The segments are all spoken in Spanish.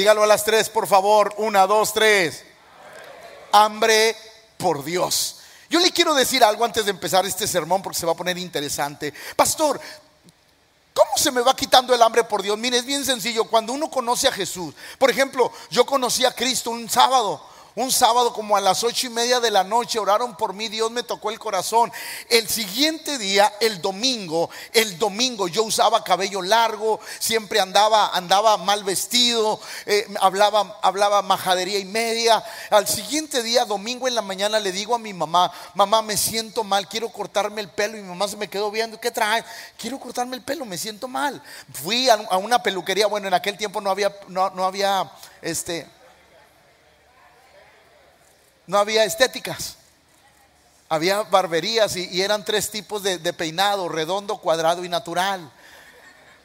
Dígalo a las tres, por favor. Una, dos, tres. Hambre por Dios. Yo le quiero decir algo antes de empezar este sermón porque se va a poner interesante. Pastor, ¿Cómo se me va quitando el hambre por Dios? Mire, es bien sencillo. Cuando uno conoce a Jesús, por ejemplo, yo conocí a Cristo un sábado un sábado como a las ocho y media de la noche oraron por mí, Dios me tocó el corazón. El siguiente día, el domingo, el domingo yo usaba cabello largo, siempre andaba, andaba mal vestido, eh, hablaba, hablaba majadería y media. Al siguiente día, domingo en la mañana, le digo a mi mamá, mamá, me siento mal, quiero cortarme el pelo. Y mi mamá se me quedó viendo, ¿qué trae? Quiero cortarme el pelo, me siento mal. Fui a, una peluquería, bueno, en aquel tiempo no había, no, no había, este no había estéticas. Había barberías y, eran tres tipos de, peinado, redondo, cuadrado y natural.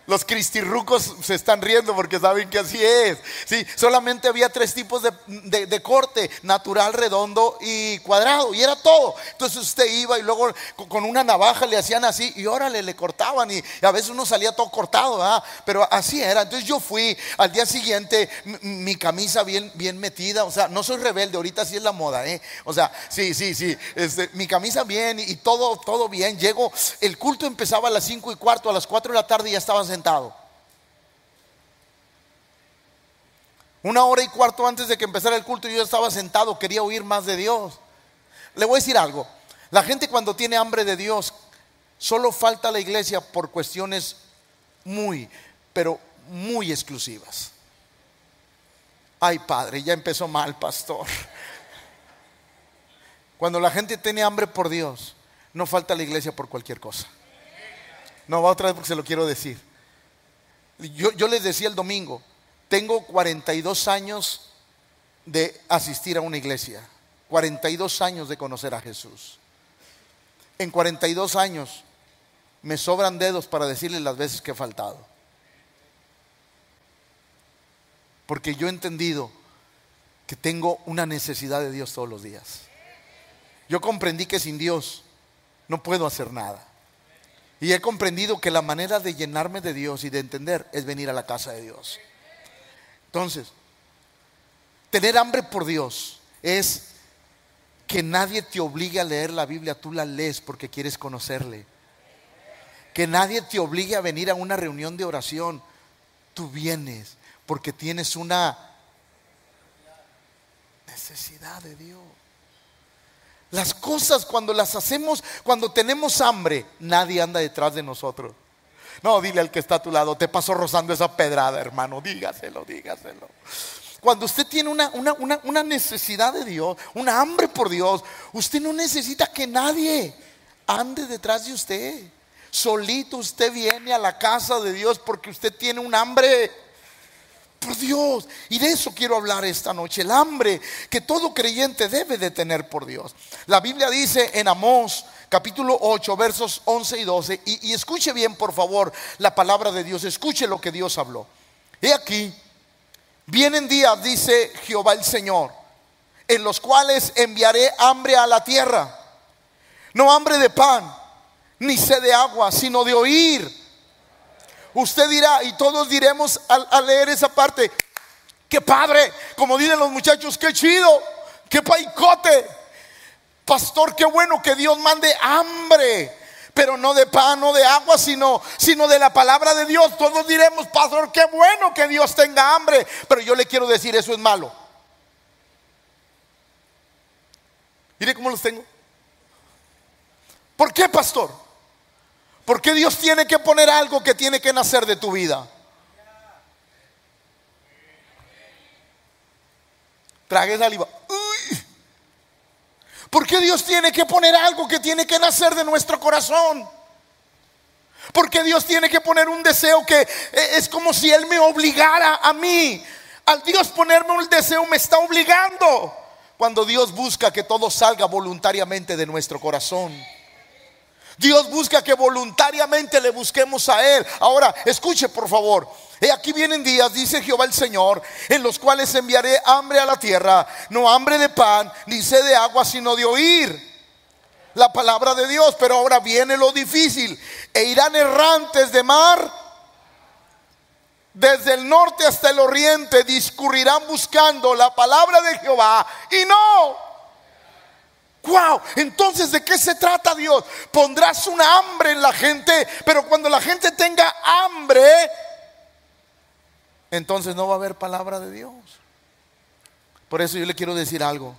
Los cristirrucos se están riendo porque saben que así es. Sí, solamente había tres tipos de, corte, natural, redondo y cuadrado, y era todo. Entonces usted iba y luego con una navaja le hacían así y órale, le cortaban y, a veces uno salía todo cortado, pero así era. Entonces yo fui al día siguiente, mi, camisa bien, bien metida, o sea, no soy rebelde, ahorita sí es la moda, ¿eh? O sea, sí, sí, sí, este, mi camisa bien y, todo, todo bien. Llego, el culto empezaba a las cinco y cuarto, a las cuatro de la tarde ya estaban sentado. Una hora y cuarto antes de que empezara el culto yo estaba sentado, quería oír más de Dios. Le voy a decir algo, la gente cuando tiene hambre de Dios solo falta a la iglesia por cuestiones muy, pero muy exclusivas. Ay padre, ya empezó mal, pastor. Cuando la gente tiene hambre por Dios, no falta a la iglesia por cualquier cosa. No, va otra vez porque se lo quiero decir. Yo, les decía el domingo, tengo 42 años de asistir a una iglesia, 42 años de conocer a Jesús. En 42 años me sobran dedos para decirles las veces que he faltado. Porque yo he entendido que tengo una necesidad de Dios todos los días. Yo comprendí que sin Dios no puedo hacer nada. Y he comprendido que la manera de llenarme de Dios y de entender es venir a la casa de Dios. Entonces, tener hambre por Dios es que nadie te obligue a leer la Biblia, tú la lees porque quieres conocerle. Que nadie te obligue a venir a una reunión de oración, tú vienes porque tienes una necesidad de Dios. Las cosas cuando las hacemos, cuando tenemos hambre, nadie anda detrás de nosotros. No, dile al que está a tu lado, te pasó rozando esa pedrada, hermano, dígaselo, dígaselo. Cuando usted tiene una, una, necesidad de Dios, una hambre por Dios, usted no necesita que nadie ande detrás de usted. Solito usted viene a la casa de Dios porque usted tiene un hambre por Dios. Y de eso quiero hablar esta noche, el hambre que todo creyente debe de tener por Dios. La Biblia dice en Amós capítulo 8 versos 11 y 12, y, y escuche bien por favor la palabra de Dios, escuche lo que Dios habló. He aquí, vienen días, dice Jehová el Señor, en los cuales enviaré hambre a la tierra, no hambre de pan, ni sed de agua, sino de oír Usted dirá, y todos diremos al, leer esa parte, qué padre, como dicen los muchachos, qué chido, qué paicote. Pastor, qué bueno que Dios mande hambre, pero no de pan o de agua, sino, sino de la palabra de Dios. Todos diremos, pastor, qué bueno que Dios tenga hambre, pero yo le quiero decir, eso es malo. Mire cómo los tengo. ¿Por qué, pastor? ¿Por qué Dios tiene que poner algo que tiene que nacer de tu vida? Trague saliva. ¿Por qué Dios tiene que poner algo que tiene que nacer de nuestro corazón? Porque Dios tiene que poner un deseo que eh, es como si Él me obligara a mí. Al Dios ponerme un deseo me está obligando. Cuando Dios busca que todo salga voluntariamente de nuestro corazón. Dios busca que voluntariamente le busquemos a Él. Ahora, escuche por favor. He aquí vienen días, dice Jehová el Señor, en los cuales enviaré hambre a la tierra, no hambre de pan, ni sed de agua, sino de oír la palabra de Dios. Pero ahora viene lo difícil. E irán errantes de mar desde el norte hasta el oriente discurrirán buscando la palabra de Jehová y no. Wow, entonces ¿de qué se trata Dios? Pondrás una hambre en la gente, pero cuando la gente tenga hambre, entonces no va a haber palabra de Dios. Por eso yo le quiero decir algo,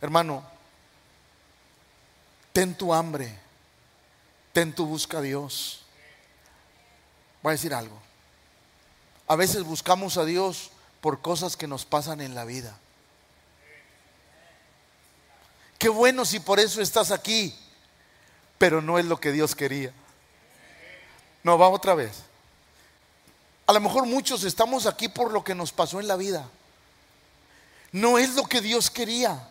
hermano, ten tu hambre, ten tu busca a Dios. Voy a decir algo. A veces buscamos a Dios por cosas que nos pasan en la vida. Qué bueno si por eso estás aquí, pero no es lo que Dios quería. No, va otra vez. A lo mejor muchos estamos aquí por lo que nos pasó en la vida. No es lo que Dios quería.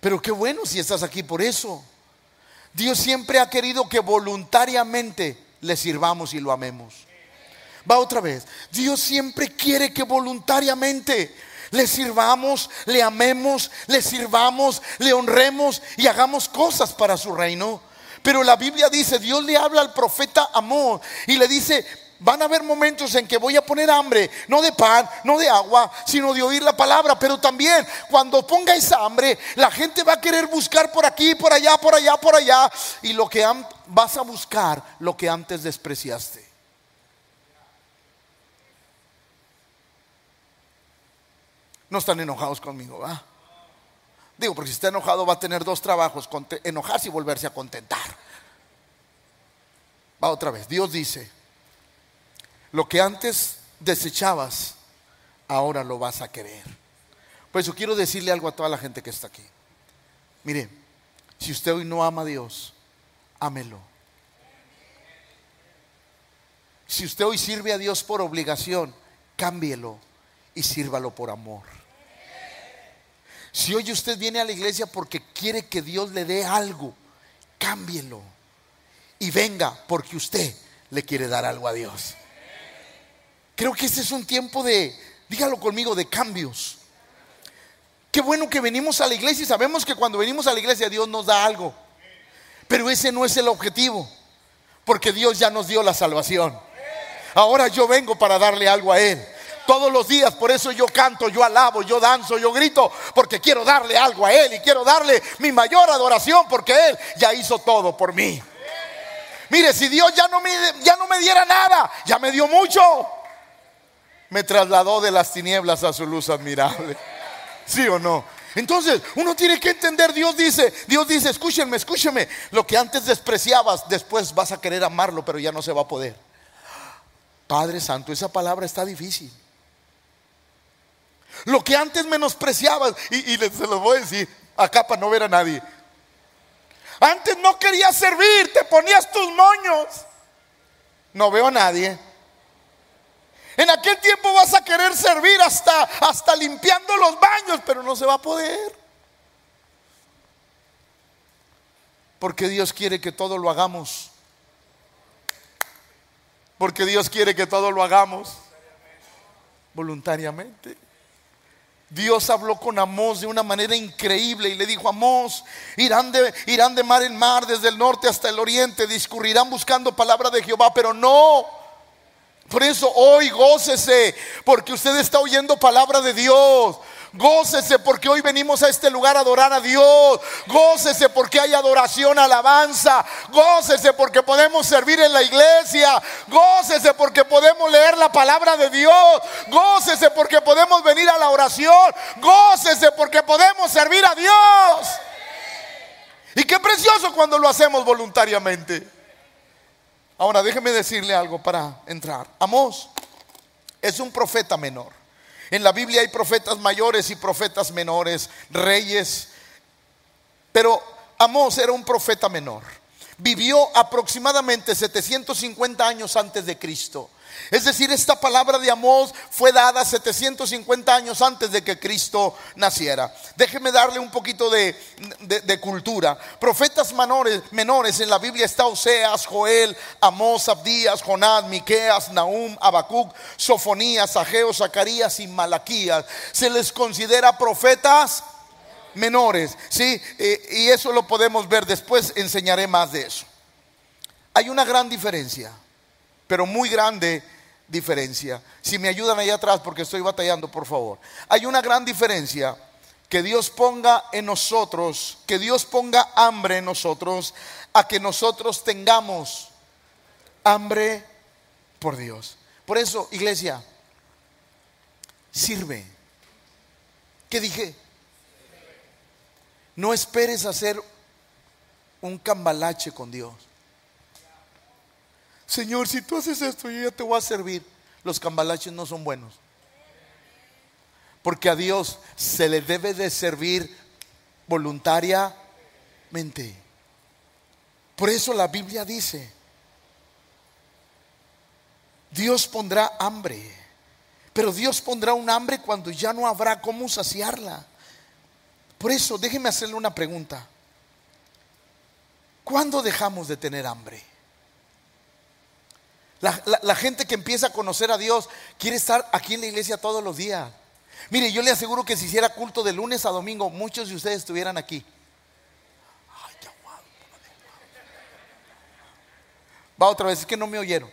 Pero qué bueno si estás aquí por eso. Dios siempre ha querido que voluntariamente le sirvamos y lo amemos. Va otra vez. Dios siempre quiere que voluntariamente le sirvamos, le amemos, le sirvamos, le honremos y hagamos cosas para su reino. Pero la Biblia dice, Dios le habla al profeta Amor y le dice, van a haber momentos en que voy a poner hambre, no de pan, no de agua, sino de oír la palabra. Pero también cuando ponga esa hambre, la gente va a querer buscar por aquí, por allá, por allá, por allá. Y lo que vas a buscar, lo que antes despreciaste. No están enojados conmigo, ¿va? Digo, porque si está enojado va a tener dos trabajos, enojarse y volverse a contentar. Va otra vez. Dios dice, lo que antes desechabas, ahora lo vas a querer. Por eso quiero decirle algo a toda la gente que está aquí. Mire, si usted hoy no ama a Dios, ámelo. Si usted hoy sirve a Dios por obligación, cámbielo y sírvalo por amor. Si hoy usted viene a la iglesia porque quiere que Dios le dé algo, cámbielo. Y venga porque usted le quiere dar algo a Dios. Creo que este es un tiempo de, dígalo conmigo, de cambios. Qué bueno que venimos a la iglesia y sabemos que cuando venimos a la iglesia Dios nos da algo. Pero ese no es el objetivo, porque Dios ya nos dio la salvación. Ahora yo vengo para darle algo a Él todos los días. Por eso yo canto, yo alabo, yo danzo, yo grito, porque quiero darle algo a Él y quiero darle mi mayor adoración porque Él ya hizo todo por mí. Mire, si Dios ya no me, ya no me diera nada, ya me dio mucho. Me trasladó de las tinieblas a su luz admirable. ¿Sí o no? Entonces, uno tiene que entender, Dios dice, Dios dice, escúchenme, escúchenme, lo que antes despreciabas, después vas a querer amarlo, pero ya no se va a poder. Padre Santo, esa palabra está difícil. Lo que antes menospreciabas, y, les se lo voy a decir acá para no ver a nadie. Antes no querías servir, te ponías tus moños. No veo a nadie. En aquel tiempo vas a querer servir hasta, hasta limpiando los baños, pero no se va a poder. Porque Dios quiere que todo lo hagamos. Porque Dios quiere que todo lo hagamos voluntariamente. Dios habló con Amós de una manera increíble y le dijo, Amós, irán de, irán de mar en mar, desde el norte hasta el oriente, discurrirán buscando palabra de Jehová, pero no. Por eso hoy gócese, porque usted está oyendo palabra de Dios. Gócese porque hoy venimos a este lugar a adorar a Dios. Gócese porque hay adoración, alabanza. Gócese porque podemos servir en la iglesia. Gócese porque podemos leer la palabra de Dios. Gócese porque podemos venir a la oración. Gócese porque podemos servir a Dios. Y qué precioso cuando lo hacemos voluntariamente. Ahora déjeme decirle algo para entrar. Amós es un profeta menor. En la Biblia hay profetas mayores y profetas menores, reyes. Pero Amós era un profeta menor. Vivió aproximadamente 750 años antes de Cristo. Es decir, esta palabra de Amós fue dada 750 años antes de que Cristo naciera. Déjeme darle un poquito de, cultura. Profetas menores, en la Biblia está Oseas, Joel, Amós, Abdías, Jonás, Miqueas, Nahum, Habacuc, Sofonías, Ageo, Zacarías y Malaquías. Se les considera profetas menores, ¿sí? Eh, y eso lo podemos ver después, enseñaré más de eso. Hay una gran diferencia, pero muy grande diferencia. Si me ayudan allá atrás porque estoy batallando, por favor. Hay una gran diferencia que Dios ponga en nosotros, que Dios ponga hambre en nosotros, a que nosotros tengamos hambre por Dios. Por eso, iglesia, sirve. ¿Qué dije? No esperes hacer un cambalache con Dios. Señor, si tú haces esto, yo ya te voy a servir. Los cambalaches no son buenos. Porque a Dios se le debe de servir voluntariamente. Por eso la Biblia dice, Dios pondrá hambre, pero Dios pondrá un hambre cuando ya no habrá cómo saciarla. Por eso déjeme hacerle una pregunta. ¿Cuándo dejamos de tener hambre? La, gente que empieza a conocer a Dios quiere estar aquí en la iglesia todos los días. Mire, yo le aseguro que si hiciera culto de lunes a domingo, muchos de ustedes estuvieran aquí. Va otra vez, es que no me oyeron.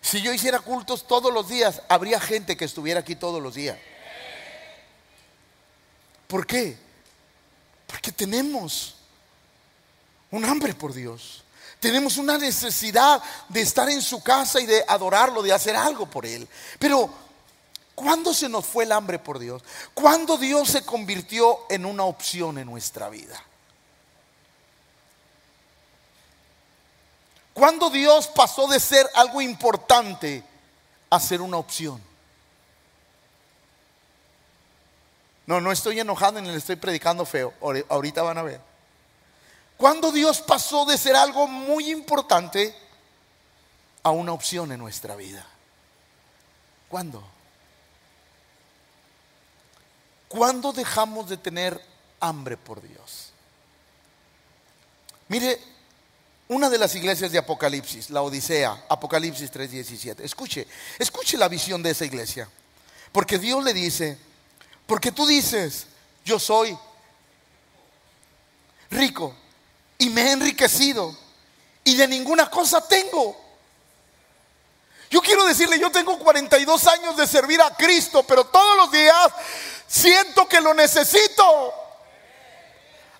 Si yo hiciera cultos todos los días, habría gente que estuviera aquí todos los días. ¿Por qué? Porque tenemos un hambre por Dios. Tenemos una necesidad de estar en su casa y de adorarlo, de hacer algo por Él. Pero, ¿cuándo se nos fue el hambre por Dios? ¿Cuándo Dios se convirtió en una opción en nuestra vida? ¿Cuándo Dios pasó de ser algo importante a ser una opción? No, no estoy enojado ni le estoy predicando feo. Ahorita van a ver. ¿Cuándo Dios pasó de ser algo muy importante a una opción en nuestra vida? ¿Cuándo? ¿Cuándo dejamos de tener hambre por Dios? Mire, una de las iglesias de Apocalipsis, la Odisea, Apocalipsis 3:17. Escuche, escuche la visión de esa iglesia. Porque Dios le dice, porque tú dices, yo soy rico y me he enriquecido y de ninguna cosa tengo. Yo quiero decirle, yo tengo 42 años de servir a Cristo, pero todos los días siento que lo necesito.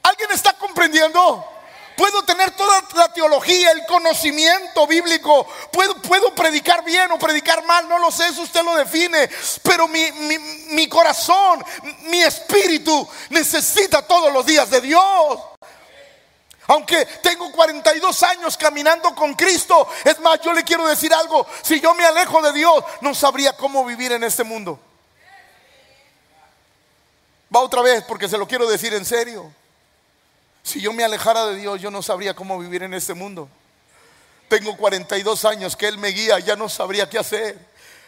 ¿Alguien está comprendiendo? Puedo tener toda la teología, el conocimiento bíblico. Puedo, puedo predicar bien o predicar mal, no lo sé, eso usted lo define. Pero mi, mi corazón, mi espíritu necesita todos los días de Dios. Aunque tengo 42 años caminando con Cristo, es más, yo le quiero decir algo, si yo me alejo de Dios, no sabría cómo vivir en este mundo. Va otra vez porque se lo quiero decir en serio. Si yo me alejara de Dios, yo no sabría cómo vivir en este mundo. Tengo 42 años que Él me guía, ya no sabría qué hacer.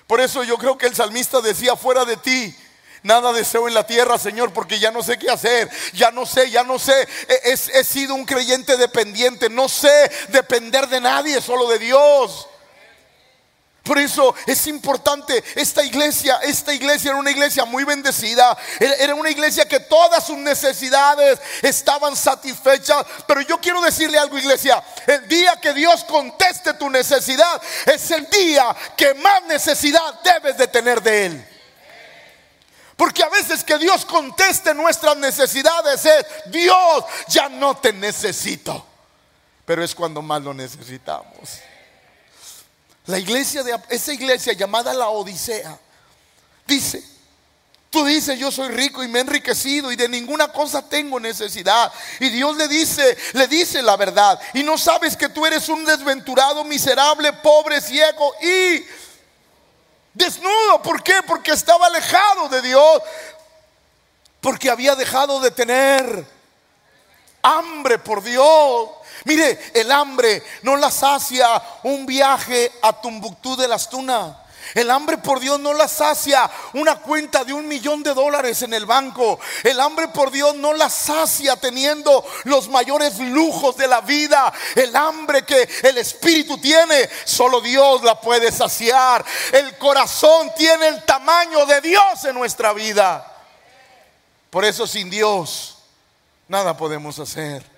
Por eso yo creo que el salmista decía, fuera de ti, Nada deseo en la tierra, Señor, porque ya no sé qué hacer. Ya no sé, ya no sé. He, he, sido un creyente dependiente. No sé depender de nadie, solo de Dios. Por eso es importante esta iglesia, esta iglesia era una iglesia muy bendecida, era una iglesia que todas sus necesidades estaban satisfechas, pero yo quiero decirle algo iglesia, el día que Dios conteste tu necesidad es el día que más necesidad debes de tener de Él. Porque a veces que Dios conteste nuestras necesidades es, Dios, ya no te necesito. Pero es cuando más lo necesitamos. La iglesia de esa iglesia llamada la Odisea dice, tú dices, yo soy rico y me he enriquecido y de ninguna cosa tengo necesidad. Y Dios le dice, le dice la verdad. Y no sabes que tú eres un desventurado, miserable, pobre, ciego y desnudo. ¿Por qué? Porque estaba alejado de Dios. Porque había dejado de tener hambre por Dios. Mire, el hambre no la sacia un viaje a Tumbuctú de las Tunas. El hambre por Dios no la sacia una cuenta de un millón de dólares en el banco. El hambre por Dios no la sacia teniendo los mayores lujos de la vida. El hambre que el Espíritu tiene, solo Dios la puede saciar. El corazón tiene el tamaño de Dios en nuestra vida. Por eso sin Dios nada podemos hacer.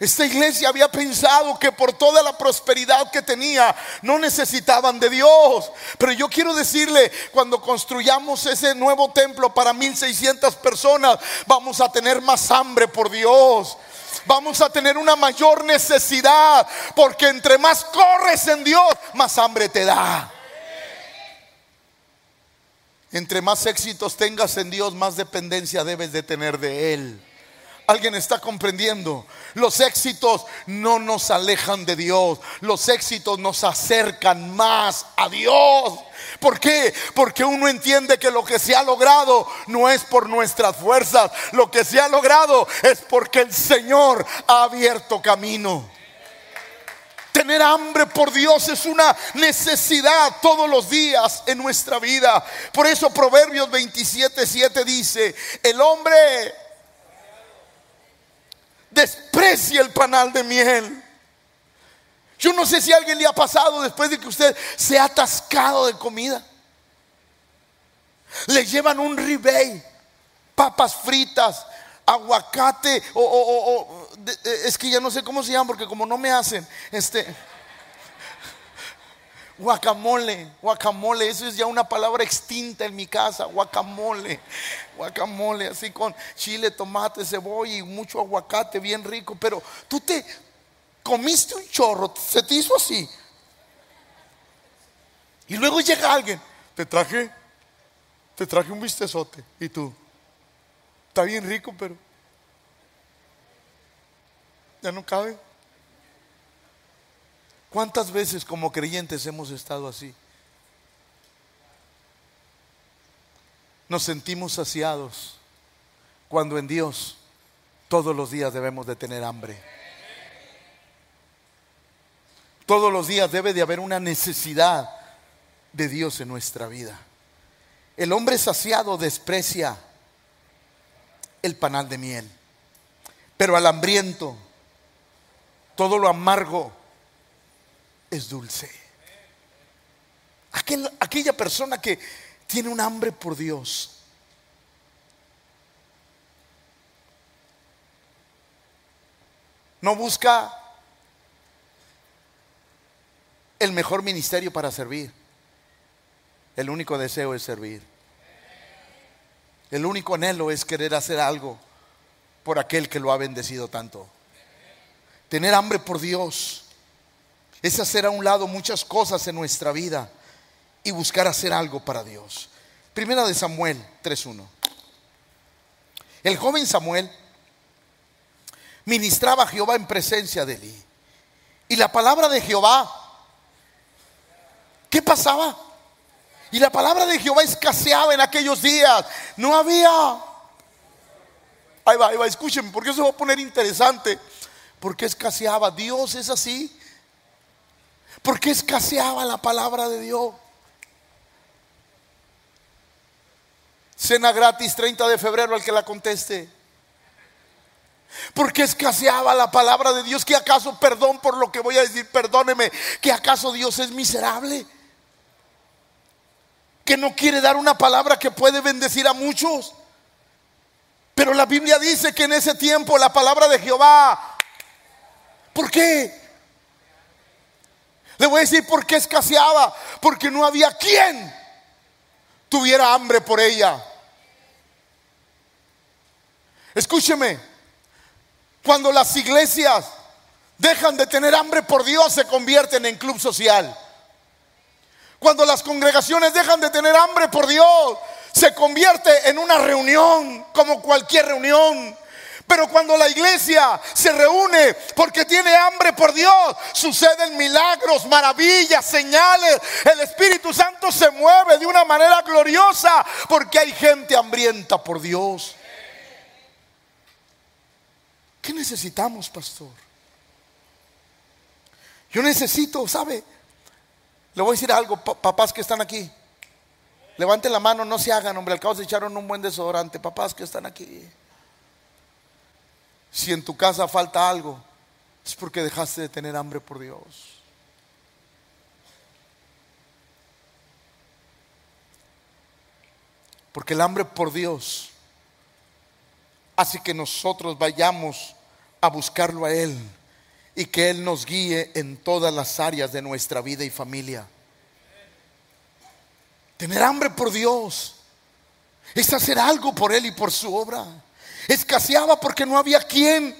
Esta iglesia había pensado que por toda la prosperidad que tenía no necesitaban de Dios. Pero yo quiero decirle, cuando construyamos ese nuevo templo para 1600 personas, vamos a tener más hambre por Dios. Vamos a tener una mayor necesidad, porque entre más corres en Dios, más hambre te da. Entre más éxitos tengas en Dios, más dependencia debes de tener de Él. Alguien está comprendiendo. Los éxitos no nos alejan de Dios. Los éxitos nos acercan más a Dios. ¿Por qué? Porque uno entiende que lo que se ha logrado no es por nuestras fuerzas. Lo que se ha logrado es porque el Señor ha abierto camino. Tener hambre por Dios es una necesidad todos los días en nuestra vida. Por eso Proverbios 27, 7 dice, el hombre desprecia el panal de miel. Yo no sé si a alguien le ha pasado después de que usted se ha atascado de comida. Le llevan un ribeye, papas fritas, aguacate o, es que ya no sé cómo se llama porque como no me hacen este Guacamole, guacamole, eso es ya una palabra extinta en mi casa, guacamole, guacamole, así con chile, tomate, cebolla y mucho aguacate, bien rico, pero tú te comiste un chorro, se te hizo así. Y luego llega alguien, te traje, te traje un bistezote, y tú, está bien rico, pero ya no cabe. ¿Cuántas veces como creyentes hemos estado así? Nos sentimos saciados cuando en Dios todos los días debemos de tener hambre. Todos los días debe de haber una necesidad de Dios en nuestra vida. El hombre saciado desprecia el panal de miel, pero al hambriento todo lo amargo es dulce. aquella persona que tiene un hambre por Dios. No busca el mejor ministerio para servir. El único deseo es servir. El único anhelo es querer hacer algo por aquel que lo ha bendecido tanto. Tener hambre por Dios es hacer a un lado muchas cosas en nuestra vida y buscar hacer algo para Dios. Primera de Samuel 3.1. El joven Samuel ministraba a Jehová en presencia de él. Y la palabra de Jehová, ¿qué pasaba? Y la palabra de Jehová escaseaba en aquellos días. No había... Ahí va, ahí va, escúchenme, porque eso va a poner interesante. Porque escaseaba. Dios es así. ¿Por qué escaseaba la palabra de Dios? Cena gratis 30 de febrero al que la conteste. ¿Por qué escaseaba la palabra de Dios? ¿Que acaso, perdón por lo que voy a decir, perdóneme, que acaso Dios es miserable? Que no quiere dar una palabra que puede bendecir a muchos. Pero la Biblia dice que en ese tiempo la palabra de Jehová, ¿por qué? Le voy a decir por qué escaseaba. Porque no había quien tuviera hambre por ella. Escúcheme, cuando las iglesias dejan de tener hambre por Dios, se convierten en club social. Cuando las congregaciones dejan de tener hambre por Dios, se convierte en una reunión, como cualquier reunión. Pero cuando la iglesia se reúne porque tiene hambre por Dios, suceden milagros, maravillas, señales. El Espíritu Santo se mueve de una manera gloriosa porque hay gente hambrienta por Dios. ¿Qué necesitamos, pastor? Yo necesito, ¿sabe? Le voy a decir algo, papás que están aquí. Levanten la mano, no se hagan, hombre, al cabo se echaron un buen desodorante, papás que están aquí. Si en tu casa falta algo, es porque dejaste de tener hambre por Dios. Porque el hambre por Dios hace que nosotros vayamos a buscarlo a Él y que Él nos guíe en todas las áreas de nuestra vida y familia. Tener hambre por Dios es hacer algo por Él y por su obra. Escaseaba porque no había quien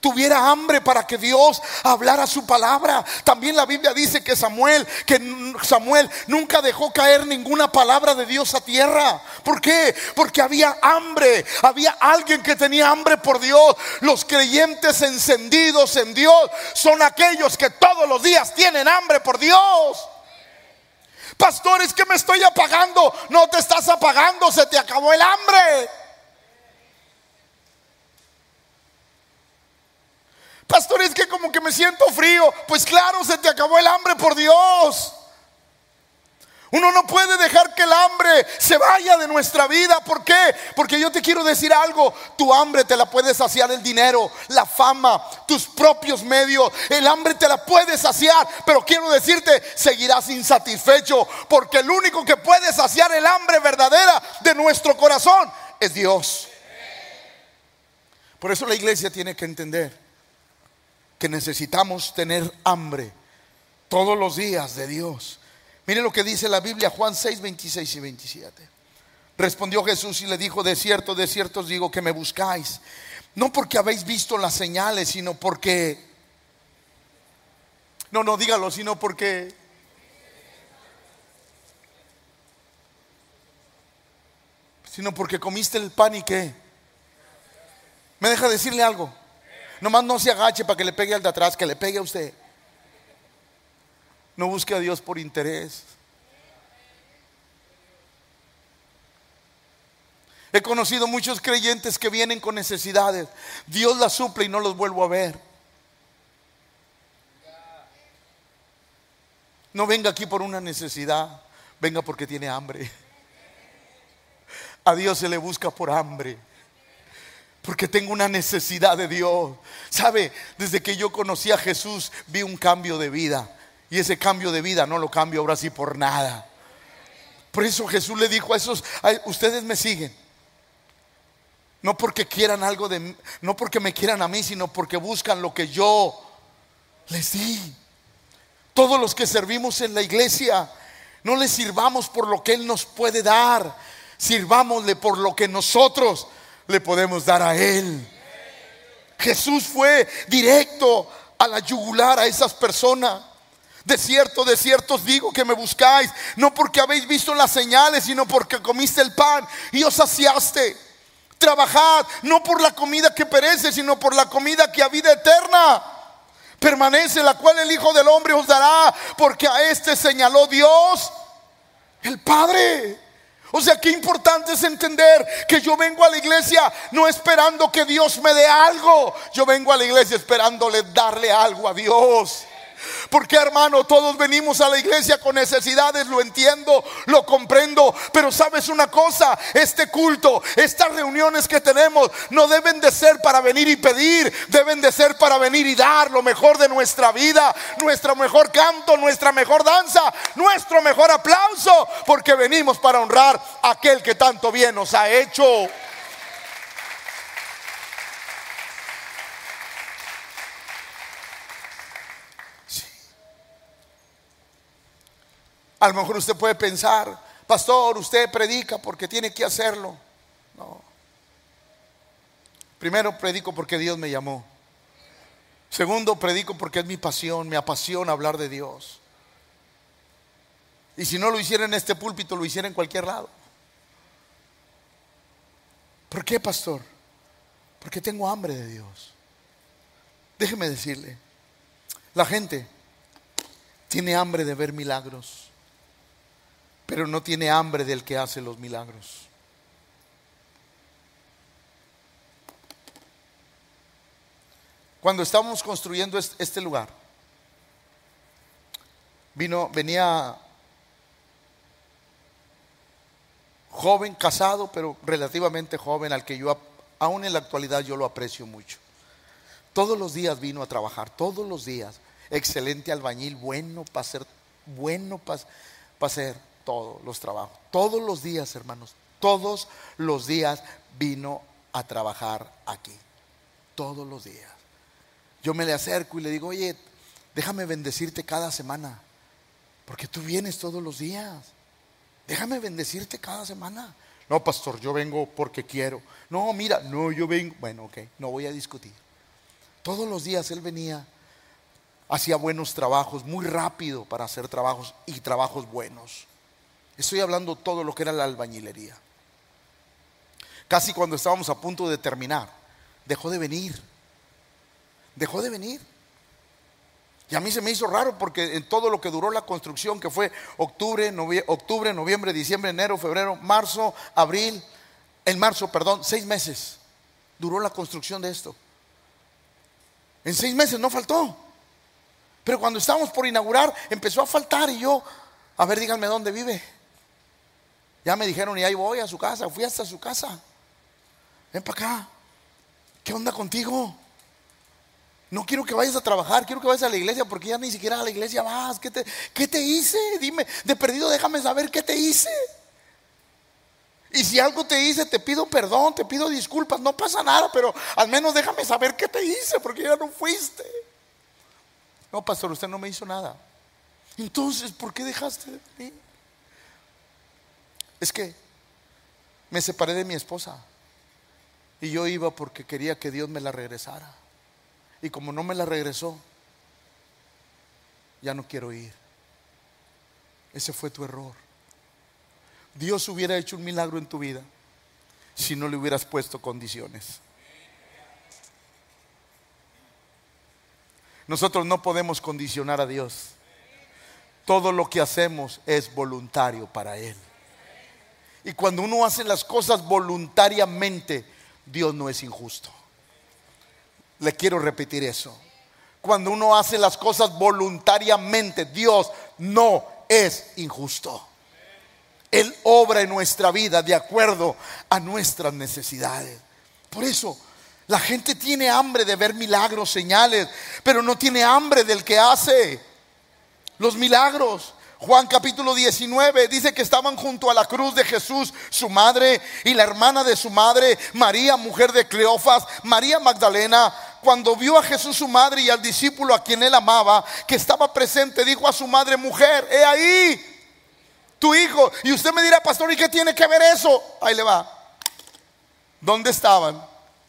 tuviera hambre para que Dios hablara su palabra. También la Biblia dice que Samuel, que Samuel nunca dejó caer ninguna palabra de Dios a tierra. ¿Por qué? Porque había hambre, había alguien que tenía hambre por Dios. Los creyentes encendidos en Dios son aquellos que todos los días tienen hambre por Dios. Pastores que me estoy apagando. No te estás apagando, se te acabó el hambre. Pastor, es que como que me siento frío. Pues claro, se te acabó el hambre por Dios. Uno no puede dejar que el hambre se vaya de nuestra vida. ¿Por qué? Porque yo te quiero decir algo. Tu hambre te la puede saciar el dinero, la fama, tus propios medios. El hambre te la puede saciar. Pero quiero decirte, seguirás insatisfecho. Porque el único que puede saciar el hambre verdadera de nuestro corazón es Dios. Por eso la iglesia tiene que entender necesitamos tener hambre todos los días de Dios. Mire lo que dice la Biblia, Juan 6, 26 y 27. Respondió Jesús y le dijo, de cierto, de cierto os digo que me buscáis, no porque habéis visto las señales, sino porque, no, no, dígalo, sino porque, sino porque comiste el pan y qué. ¿Me deja decirle algo? Nomás no se agache para que le pegue al de atrás, que le pegue a usted. No busque a Dios por interés. He conocido muchos creyentes que vienen con necesidades. Dios las suple y no los vuelvo a ver. No venga aquí por una necesidad, venga porque tiene hambre. A Dios se le busca por hambre porque tengo una necesidad de Dios. ¿Sabe? Desde que yo conocí a Jesús vi un cambio de vida. Y ese cambio de vida no lo cambio ahora sí por nada. Por eso Jesús le dijo a esos, ustedes me siguen. No porque quieran algo de no porque me quieran a mí, sino porque buscan lo que yo les di. Todos los que servimos en la iglesia, no le sirvamos por lo que Él nos puede dar, sirvámosle por lo que nosotros le podemos dar a Él. Jesús fue directo a la yugular a esas personas. De cierto, de cierto os digo que me buscáis, no porque habéis visto las señales, sino porque comiste el pan y os saciaste. Trabajad no por la comida que perece, sino por la comida que a vida eterna permanece, la cual el Hijo del Hombre os dará, porque a este señaló Dios, el Padre. O sea, qué importante es entender que yo vengo a la iglesia no esperando que Dios me dé algo. Yo vengo a la iglesia esperándole darle algo a Dios. Porque hermano, todos venimos a la iglesia con necesidades, lo entiendo, lo comprendo. Pero sabes una cosa, este culto, estas reuniones que tenemos, no deben de ser para venir y pedir, deben de ser para venir y dar lo mejor de nuestra vida, nuestro mejor canto, nuestra mejor danza, nuestro mejor aplauso, porque venimos para honrar a aquel que tanto bien nos ha hecho. A lo mejor usted puede pensar, pastor, usted predica porque tiene que hacerlo. No. Primero predico porque Dios me llamó. Segundo, predico porque es mi pasión, me apasiona hablar de Dios. Y si no lo hiciera en este púlpito, lo hiciera en cualquier lado. ¿Por qué, pastor? Porque tengo hambre de Dios. Déjeme decirle, la gente tiene hambre de ver milagros pero no tiene hambre del que hace los milagros. Cuando estábamos construyendo este lugar, vino, venía joven, casado, pero relativamente joven, al que yo aún en la actualidad yo lo aprecio mucho. Todos los días vino a trabajar, todos los días. Excelente albañil, bueno para ser, bueno para, ser todos los trabajos. Todos los días, hermanos, todos los días vino a trabajar aquí. Todos los días. yo me le acerco y le digo, oye, déjame bendecirte cada semana, porque tú vienes todos los días. Déjame bendecirte cada semana. No, pastor, yo vengo porque quiero. No, mira, no, yo vengo. Bueno, ok, no voy a discutir. Todos los días él venía, hacía buenos trabajos, muy rápido para hacer trabajos y trabajos buenos. Estoy hablando todo lo que era la albañilería. Casi cuando estábamos a punto de terminar, dejó de venir. Dejó de venir. Y a mí se me hizo raro porque en todo lo que duró la construcción, que fue octubre, octubre, noviembre, diciembre, enero, febrero, marzo, abril, en marzo, perdón, seis meses duró la construcción de esto. En seis meses no faltó. Pero cuando estábamos por inaugurar, empezó a faltar y yo, a ver, díganme dónde vive. Ya me dijeron y ahí voy a su casa, fui hasta su casa. Ven para acá. ¿Qué onda contigo? No quiero que vayas a trabajar, quiero que vayas a la iglesia porque ya ni siquiera a la iglesia vas. ¿Qué te, qué te hice? Dime, de perdido déjame saber qué te hice. Y si algo te hice, te pido perdón, te pido disculpas, no pasa nada, pero al menos déjame saber qué te hice porque ya no fuiste. No, pastor, usted no me hizo nada. Entonces, ¿por qué dejaste de venir? Es que me separé de mi esposa y yo iba porque quería que Dios me la regresara. Y como no me la regresó, ya no quiero ir. Ese fue tu error. Dios hubiera hecho un milagro en tu vida si no le hubieras puesto condiciones. Nosotros no podemos condicionar a Dios. Todo lo que hacemos es voluntario para Él. Y cuando uno hace las cosas voluntariamente, Dios no es injusto. Le quiero repetir eso. Cuando uno hace las cosas voluntariamente, Dios no es injusto. Él obra en nuestra vida de acuerdo a nuestras necesidades. Por eso, la gente tiene hambre de ver milagros, señales, pero no tiene hambre del que hace los milagros. Juan capítulo 19 dice que estaban junto a la cruz de Jesús, su madre y la hermana de su madre, María, mujer de Cleofas, María Magdalena. Cuando vio a Jesús su madre y al discípulo a quien él amaba, que estaba presente, dijo a su madre, mujer, he ahí tu hijo. Y usted me dirá, pastor, ¿y qué tiene que ver eso? Ahí le va. ¿Dónde estaban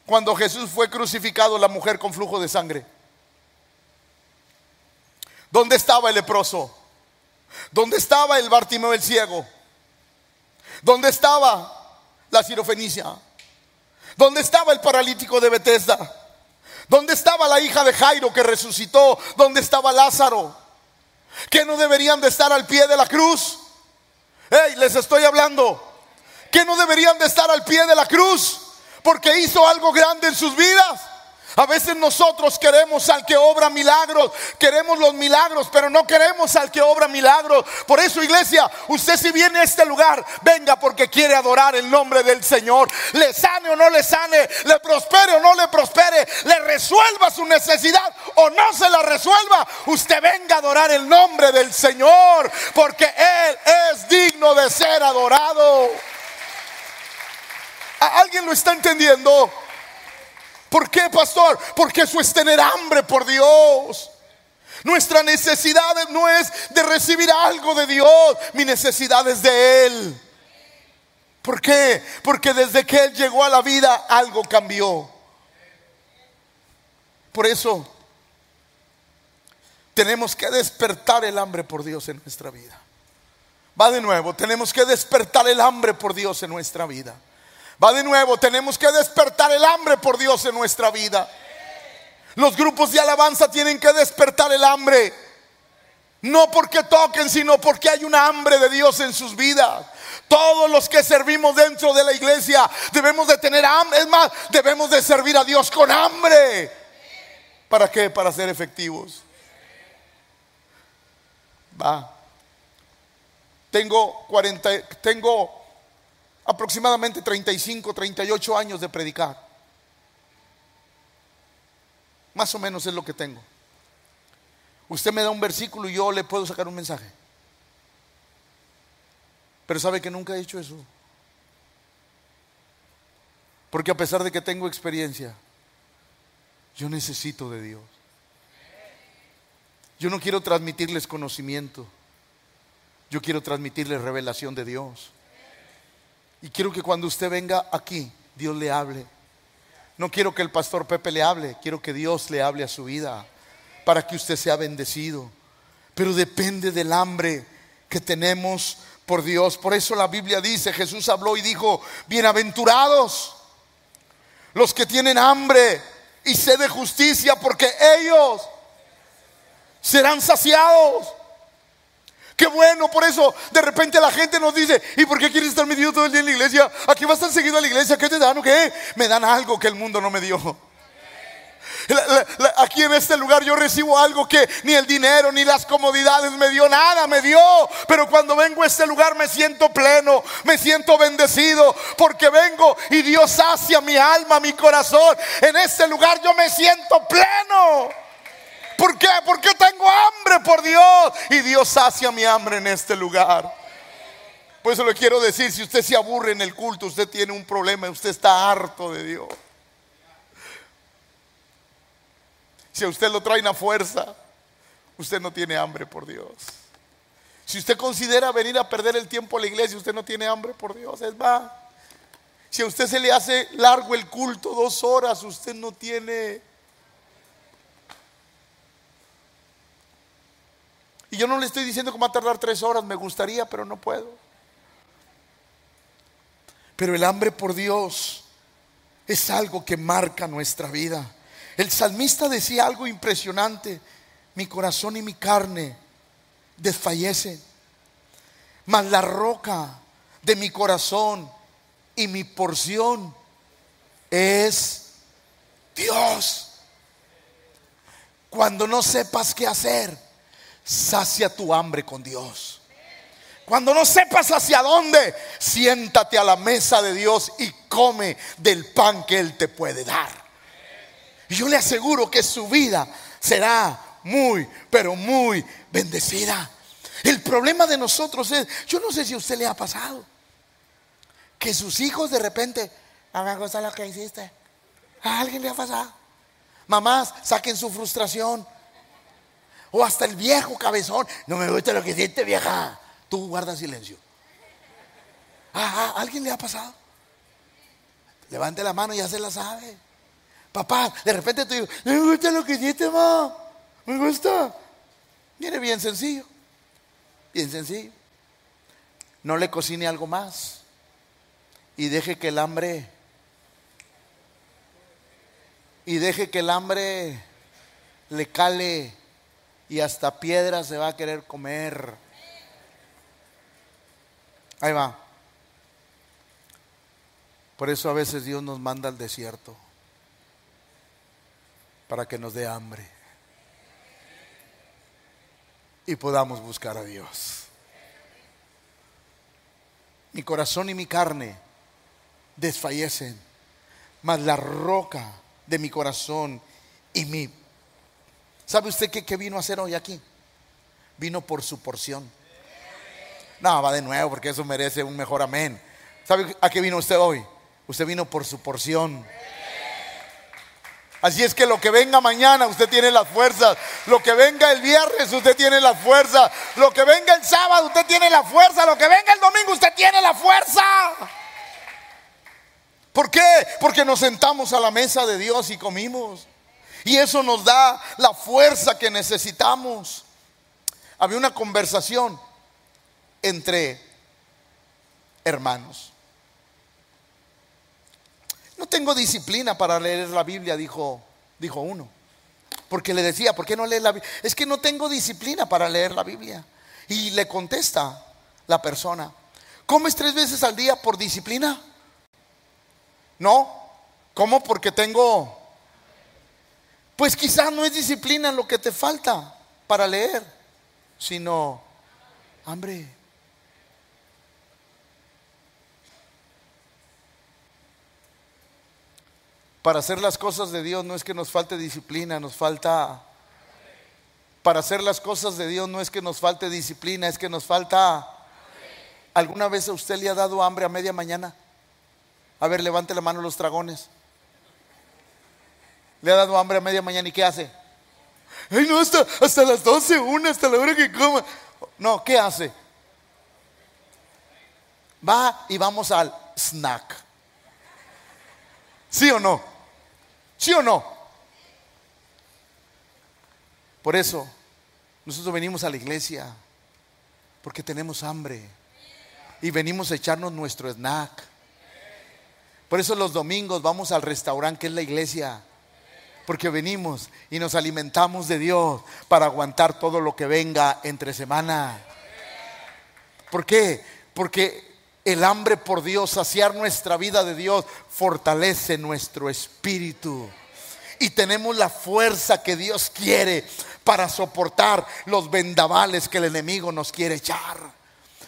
cuando Jesús fue crucificado la mujer con flujo de sangre? ¿Dónde estaba el leproso? ¿Dónde estaba el Bartimeo el ciego? ¿Dónde estaba la sirofenicia? ¿Dónde estaba el paralítico de Bethesda? ¿Dónde estaba la hija de Jairo que resucitó? ¿Dónde estaba Lázaro? ¿Que no deberían de estar al pie de la cruz? Hey, les estoy hablando. ¿Que no deberían de estar al pie de la cruz? Porque hizo algo grande en sus vidas. A veces nosotros queremos al que obra milagros, queremos los milagros, pero no queremos al que obra milagros. Por eso, iglesia, usted si viene a este lugar, venga porque quiere adorar el nombre del Señor. Le sane o no le sane, le prospere o no le prospere, le resuelva su necesidad o no se la resuelva. Usted venga a adorar el nombre del Señor, porque Él es digno de ser adorado. ¿Alguien lo está entendiendo? ¿Por qué, pastor? Porque eso es tener hambre por Dios. Nuestra necesidad no es de recibir algo de Dios, mi necesidad es de Él. ¿Por qué? Porque desde que Él llegó a la vida algo cambió. Por eso tenemos que despertar el hambre por Dios en nuestra vida. Va de nuevo, tenemos que despertar el hambre por Dios en nuestra vida. Va de nuevo, tenemos que despertar el hambre por Dios en nuestra vida. Los grupos de alabanza tienen que despertar el hambre. No porque toquen, sino porque hay una hambre de Dios en sus vidas. Todos los que servimos dentro de la iglesia debemos de tener hambre. Es más, debemos de servir a Dios con hambre. ¿Para qué? Para ser efectivos. Va. Tengo 40, tengo aproximadamente 35, 38 años de predicar. Más o menos es lo que tengo. Usted me da un versículo y yo le puedo sacar un mensaje. Pero sabe que nunca he hecho eso. Porque a pesar de que tengo experiencia, yo necesito de Dios. Yo no quiero transmitirles conocimiento. Yo quiero transmitirles revelación de Dios. Y quiero que cuando usted venga aquí, Dios le hable. No quiero que el pastor Pepe le hable, quiero que Dios le hable a su vida para que usted sea bendecido. Pero depende del hambre que tenemos por Dios. Por eso la Biblia dice, Jesús habló y dijo, bienaventurados los que tienen hambre y sed de justicia, porque ellos serán saciados. Qué bueno, por eso de repente la gente nos dice, ¿y por qué quieres estar metido todo el día en la iglesia? Aquí vas tan seguido a la iglesia, ¿qué te dan qué? Me dan algo que el mundo no me dio. Aquí en este lugar yo recibo algo que ni el dinero ni las comodidades me dio, nada me dio. Pero cuando vengo a este lugar me siento pleno, me siento bendecido, porque vengo y Dios sacia mi alma, mi corazón. En este lugar yo me siento pleno. ¿Por qué? Porque tengo hambre por Dios y Dios sacia mi hambre en este lugar. Por eso le quiero decir, si usted se aburre en el culto, usted tiene un problema, usted está harto de Dios. Si a usted lo traen a fuerza, usted no tiene hambre por Dios. Si usted considera venir a perder el tiempo a la iglesia, usted no tiene hambre por Dios, es va. Si a usted se le hace largo el culto, dos horas, usted no tiene Y yo no le estoy diciendo que va a tardar tres horas, me gustaría, pero no puedo. Pero el hambre por Dios es algo que marca nuestra vida. El salmista decía algo impresionante, mi corazón y mi carne desfallecen, mas la roca de mi corazón y mi porción es Dios. Cuando no sepas qué hacer, sacia tu hambre con Dios. Cuando no sepas hacia dónde, siéntate a la mesa de Dios y come del pan que Él te puede dar. Y yo le aseguro que su vida será muy, pero muy bendecida. El problema de nosotros es, yo no sé si a usted le ha pasado, que sus hijos de repente, a me gusta lo que hiciste. A alguien le ha pasado. Mamás, saquen su frustración. O hasta el viejo cabezón. No me gusta lo que siente vieja. Tú guarda silencio. Ah, ah, ¿alguien le ha pasado? Levante la mano, ya se la sabe. Papá, de repente tú dices, no me gusta lo que siente, ma. Me gusta. Viene bien sencillo. Bien sencillo. No le cocine algo más. Y deje que el hambre. Y deje que el hambre le cale y hasta piedra se va a querer comer. Ahí va. Por eso a veces Dios nos manda al desierto para que nos dé hambre y podamos buscar a Dios. Mi corazón y mi carne desfallecen, mas la roca de mi corazón y mi ¿Sabe usted qué, vino a hacer hoy aquí? Vino por su porción. No, va de nuevo porque eso merece un mejor amén. ¿Sabe a qué vino usted hoy? Usted vino por su porción. Así es que lo que venga mañana usted tiene las fuerzas. Lo que venga el viernes usted tiene la fuerza. Lo que venga el sábado usted tiene la fuerza. Lo que venga el domingo usted tiene la fuerza. ¿Por qué? Porque nos sentamos a la mesa de Dios y comimos. Y eso nos da la fuerza que necesitamos. Había una conversación entre hermanos. No tengo disciplina para leer la Biblia, dijo, dijo uno. Porque le decía, ¿por qué no lee la Biblia? Es que no tengo disciplina para leer la Biblia. Y le contesta la persona, ¿comes tres veces al día por disciplina? No, ¿cómo? Porque tengo pues quizás no es disciplina lo que te falta para leer, sino hambre. Para hacer las cosas de Dios no es que nos falte disciplina, nos falta... Para hacer las cosas de Dios no es que nos falte disciplina, es que nos falta... ¿Alguna vez a usted le ha dado hambre a media mañana? A ver, levante la mano los dragones. Le ha dado hambre a media mañana y ¿qué hace? Ay, no, hasta, hasta las 12, una, hasta la hora que coma. No, ¿qué hace? Va y vamos al snack. ¿Sí o no? ¿Sí o no? Por eso, nosotros venimos a la iglesia porque tenemos hambre y venimos a echarnos nuestro snack. Por eso los domingos vamos al restaurante que es la iglesia. Porque venimos y nos alimentamos de Dios para aguantar todo lo que venga entre semana. ¿Por qué? Porque el hambre por Dios, saciar nuestra vida de Dios, fortalece nuestro espíritu. Y tenemos la fuerza que Dios quiere para soportar los vendavales que el enemigo nos quiere echar.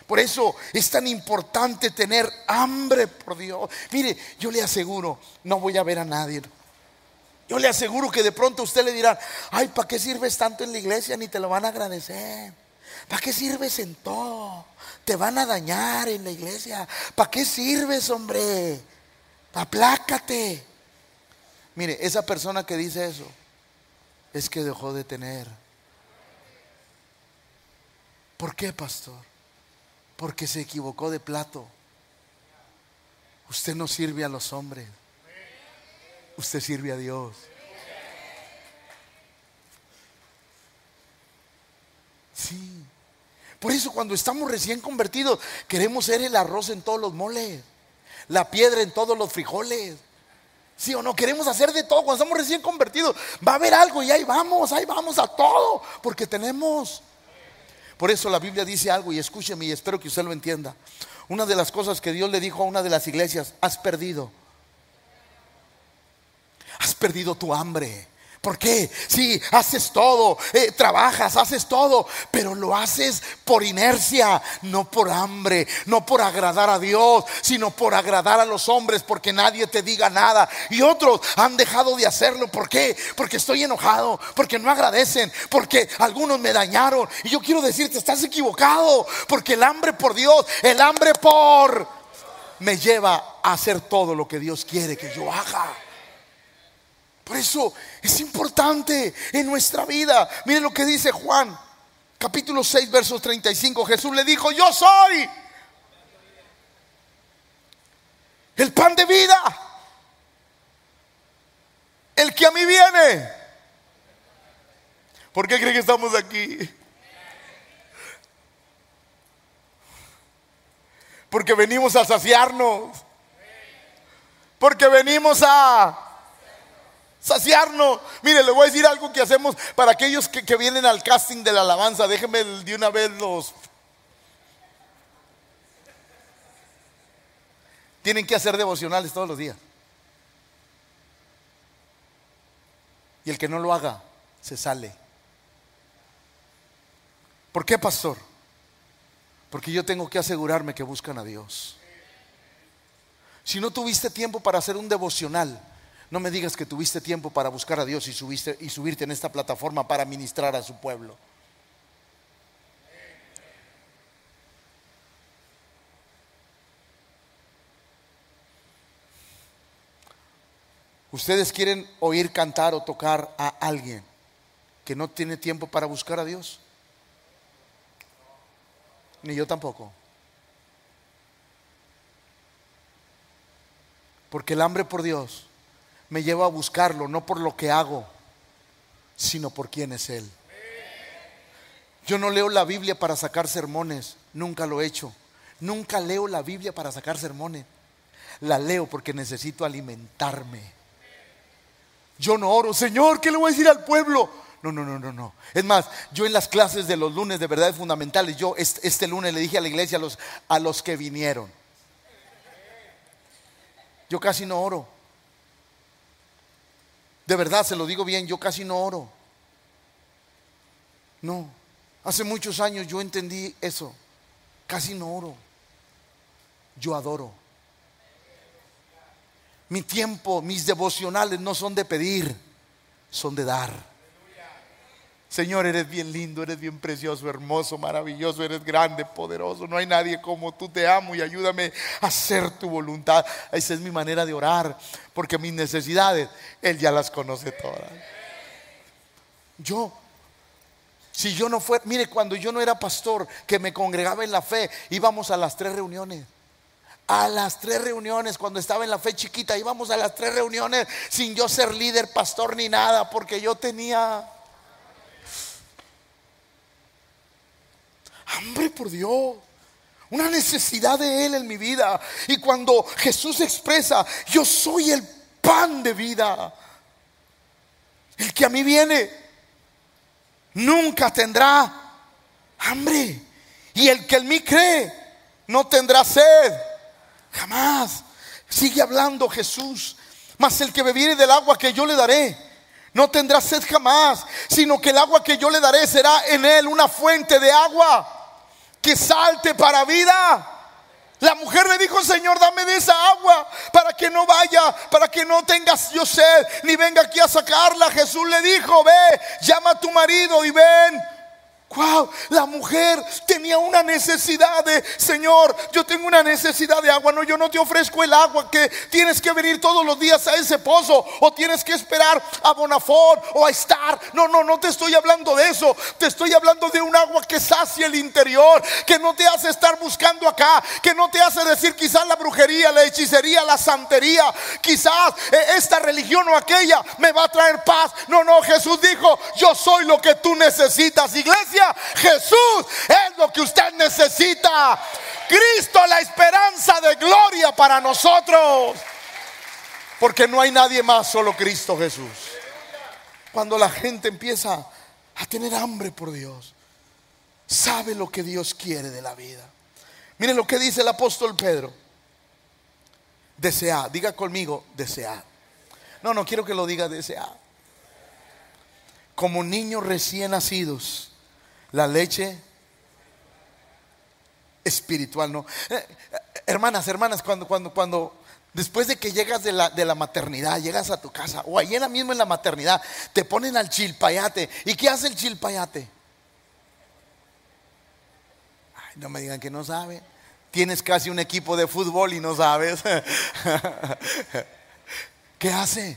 Por eso es tan importante tener hambre por Dios. Mire, yo le aseguro, no voy a ver a nadie. Yo le aseguro que de pronto usted le dirá, ay, ¿para qué sirves tanto en la iglesia? Ni te lo van a agradecer. ¿Para qué sirves en todo? Te van a dañar en la iglesia. ¿Para qué sirves, hombre? Aplácate. Mire, esa persona que dice eso es que dejó de tener. ¿Por qué, pastor? Porque se equivocó de plato. Usted no sirve a los hombres. Usted sirve a Dios. Sí. Por eso cuando estamos recién convertidos, queremos ser el arroz en todos los moles, la piedra en todos los frijoles. ¿Sí o no? Queremos hacer de todo. Cuando estamos recién convertidos, va a haber algo y ahí vamos, ahí vamos a todo, porque tenemos. Por eso la Biblia dice algo y escúcheme y espero que usted lo entienda. Una de las cosas que Dios le dijo a una de las iglesias, has perdido. Has perdido tu hambre. ¿Por qué? Sí, haces todo, eh, trabajas, haces todo, pero lo haces por inercia, no por hambre, no por agradar a Dios, sino por agradar a los hombres, porque nadie te diga nada. Y otros han dejado de hacerlo. ¿Por qué? Porque estoy enojado, porque no agradecen, porque algunos me dañaron. Y yo quiero decirte, estás equivocado, porque el hambre por Dios, el hambre por me lleva a hacer todo lo que Dios quiere que yo haga. Por eso es importante en nuestra vida. Miren lo que dice Juan, capítulo 6, versos 35. Jesús le dijo, yo soy el pan de vida. El que a mí viene. ¿Por qué creen que estamos aquí? Porque venimos a saciarnos. Porque venimos a saciarnos. Mire, le voy a decir algo que hacemos para aquellos que, vienen al casting de la alabanza. Déjenme de una vez los... Tienen que hacer devocionales todos los días. Y el que no lo haga, se sale. ¿Por qué, pastor? Porque yo tengo que asegurarme que buscan a Dios. Si no tuviste tiempo para hacer un devocional, no me digas que tuviste tiempo para buscar a Dios y, subiste, y subirte en esta plataforma para ministrar a su pueblo. ¿Ustedes quieren oír cantar o tocar a alguien que no tiene tiempo para buscar a Dios? Ni yo tampoco. Porque el hambre por Dios me lleva a buscarlo, no por lo que hago, sino por quién es Él. Yo no leo la Biblia para sacar sermones, nunca lo he hecho. Nunca leo la Biblia para sacar sermones. La leo porque necesito alimentarme. Yo no oro, Señor, ¿qué le voy a decir al pueblo? No, no, no, no, no. Es más, yo en las clases de los lunes de verdades fundamentales, yo este, este lunes le dije a la iglesia a los, a los que vinieron. Yo casi no oro. De verdad, se lo digo bien, yo casi no oro. No, hace muchos años yo entendí eso. Casi no oro. Yo adoro. Mi tiempo, mis devocionales no son de pedir, son de dar. Señor, eres bien lindo, eres bien precioso, hermoso, maravilloso, eres grande, poderoso. No hay nadie como tú. Te amo y ayúdame a hacer tu voluntad. Esa es mi manera de orar, porque mis necesidades, Él ya las conoce todas. Yo Si yo no fuera, mire, cuando yo no era pastor, que me congregaba en la fe, íbamos a las tres reuniones. A las tres reuniones, cuando estaba en la fe chiquita, íbamos a las tres reuniones sin yo ser líder, pastor ni nada, porque yo tenía hambre por Dios. Una necesidad de Él en mi vida. Y cuando Jesús expresa, yo soy el pan de vida. El que a mí viene nunca tendrá hambre. Y el que en mí cree no tendrá sed. Jamás. Sigue hablando Jesús. Mas el que bebiere del agua que yo le daré, no tendrá sed jamás, sino que el agua que yo le daré será en él una fuente de agua que salte para vida. La mujer le dijo, Señor, dame de esa agua para que no vaya, para que no tengas yo sed, ni venga aquí a sacarla. Jesús le dijo, ve, llama a tu marido y ven. Wow, la mujer tenía una necesidad de, Señor, yo tengo una necesidad de agua. No, yo no te ofrezco el agua que tienes que venir todos los días a ese pozo o tienes que esperar a Bonafón o a estar. No, no, no te estoy hablando de eso. Te estoy hablando de un agua que sacia el interior, que no te hace estar buscando acá, que no te hace decir quizás la brujería, la hechicería, la santería, quizás eh, esta religión o aquella me va a traer paz. No, no, Jesús dijo, yo soy lo que tú necesitas, iglesia. Jesús es lo que usted necesita. Cristo, la esperanza de gloria para nosotros. Porque no hay nadie más, solo Cristo Jesús. Cuando la gente empieza a tener hambre por Dios, sabe lo que Dios quiere de la vida. Miren lo que dice el apóstol Pedro. Desear, diga conmigo, desear. No, no quiero que lo diga desear. Como niños recién nacidos la leche espiritual, ¿no? Eh, hermanas, hermanas, cuando, cuando, cuando, después de que llegas de la, de la maternidad, llegas a tu casa, o ayer mismo en la maternidad, te ponen al chilpayate. ¿Y qué hace el chilpayate? Ay, no me digan que no sabe. Tienes casi un equipo de fútbol y no sabes. ¿Qué hace?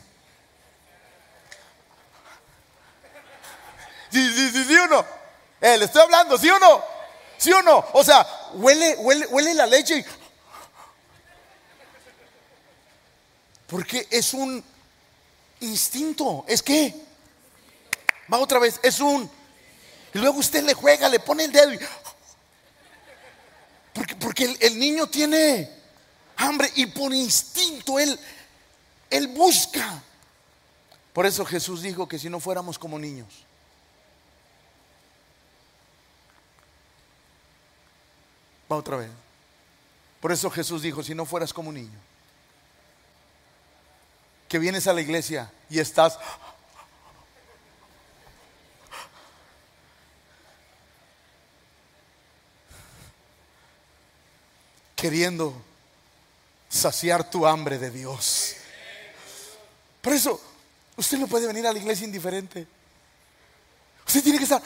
Sí, sí, sí, sí. Eh, le estoy hablando, ¿sí o no? ¿Sí o no? O sea, huele, huele, huele la leche. Porque es un instinto. ¿Es que Va otra vez, es un... Y luego usted le juega, le pone el dedo. Porque, porque el, el niño tiene hambre y por instinto él, él busca. Por eso Jesús dijo que si no fuéramos como niños, otra vez. Por eso Jesús dijo, si no fueras como un niño, que vienes a la iglesia y estás... queriendo saciar tu hambre de Dios. Por eso, usted no puede venir a la iglesia indiferente. Usted tiene que estar...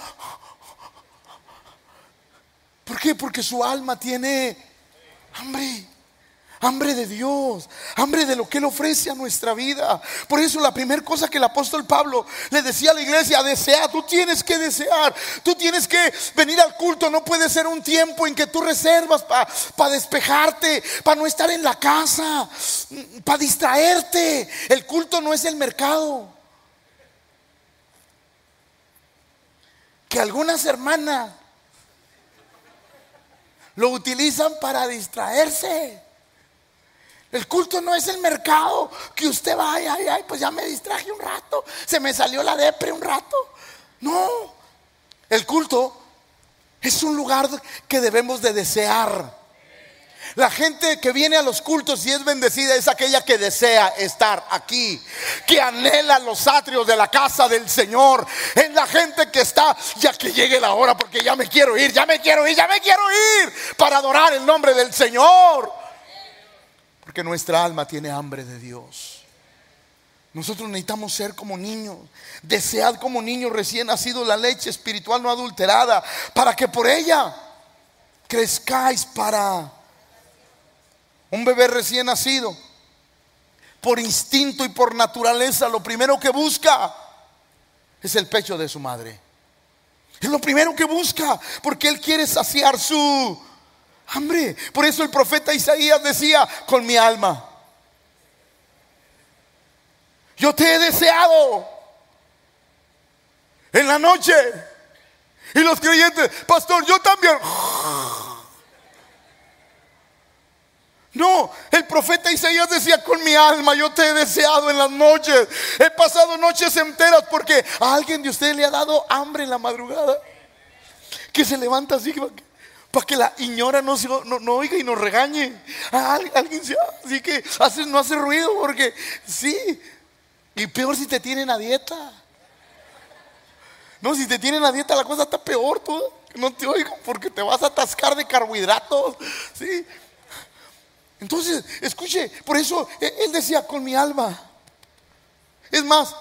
¿Por qué? Porque su alma tiene hambre. Hambre de Dios, hambre de lo que Él ofrece a nuestra vida. Por eso la primera cosa que el apóstol Pablo le decía a la iglesia, desea, tú tienes que desear, tú tienes que venir al culto, no puede ser un tiempo en que tú reservas para despejarte, para no estar en la casa, para distraerte. El culto no es el mercado. Que algunas hermanas lo utilizan para distraerse. El culto no es el mercado que usted vaya, ay, ay, pues ya me distraje un rato, se me salió la depre un rato. No, el culto es un lugar que debemos de desear. La gente que viene a los cultos y es bendecida es aquella que desea estar aquí, que anhela los atrios de la casa del Señor. Es la gente que está, ya que llegue la hora, porque ya me quiero ir, ya me quiero ir, ya me quiero ir para adorar el nombre del Señor. Porque nuestra alma tiene hambre de Dios. Nosotros necesitamos ser como niños. Desead como niños recién nacido la leche espiritual no adulterada, para que por ella crezcáis para un bebé recién nacido, por instinto y por naturaleza, lo primero que busca es el pecho de su madre. Es lo primero que busca, porque Él quiere saciar su hambre. Por eso el profeta Isaías decía, con mi alma, yo te he deseado en la noche. Y los creyentes, pastor, yo también. No, el profeta Isaías decía, con mi alma yo te he deseado en las noches. He pasado noches enteras porque a alguien de ustedes le ha dado hambre en la madrugada. Que se levanta así para que la ignora no, no, oiga y nos regañe. A alguien así que hace, no hace ruido porque sí. Y peor si te tienen a dieta. No, si te tienen a dieta la cosa está peor tú. No te oigo porque te vas a atascar de carbohidratos. Sí. Entonces, escuche, por eso e, él decía con mi alma. Es más,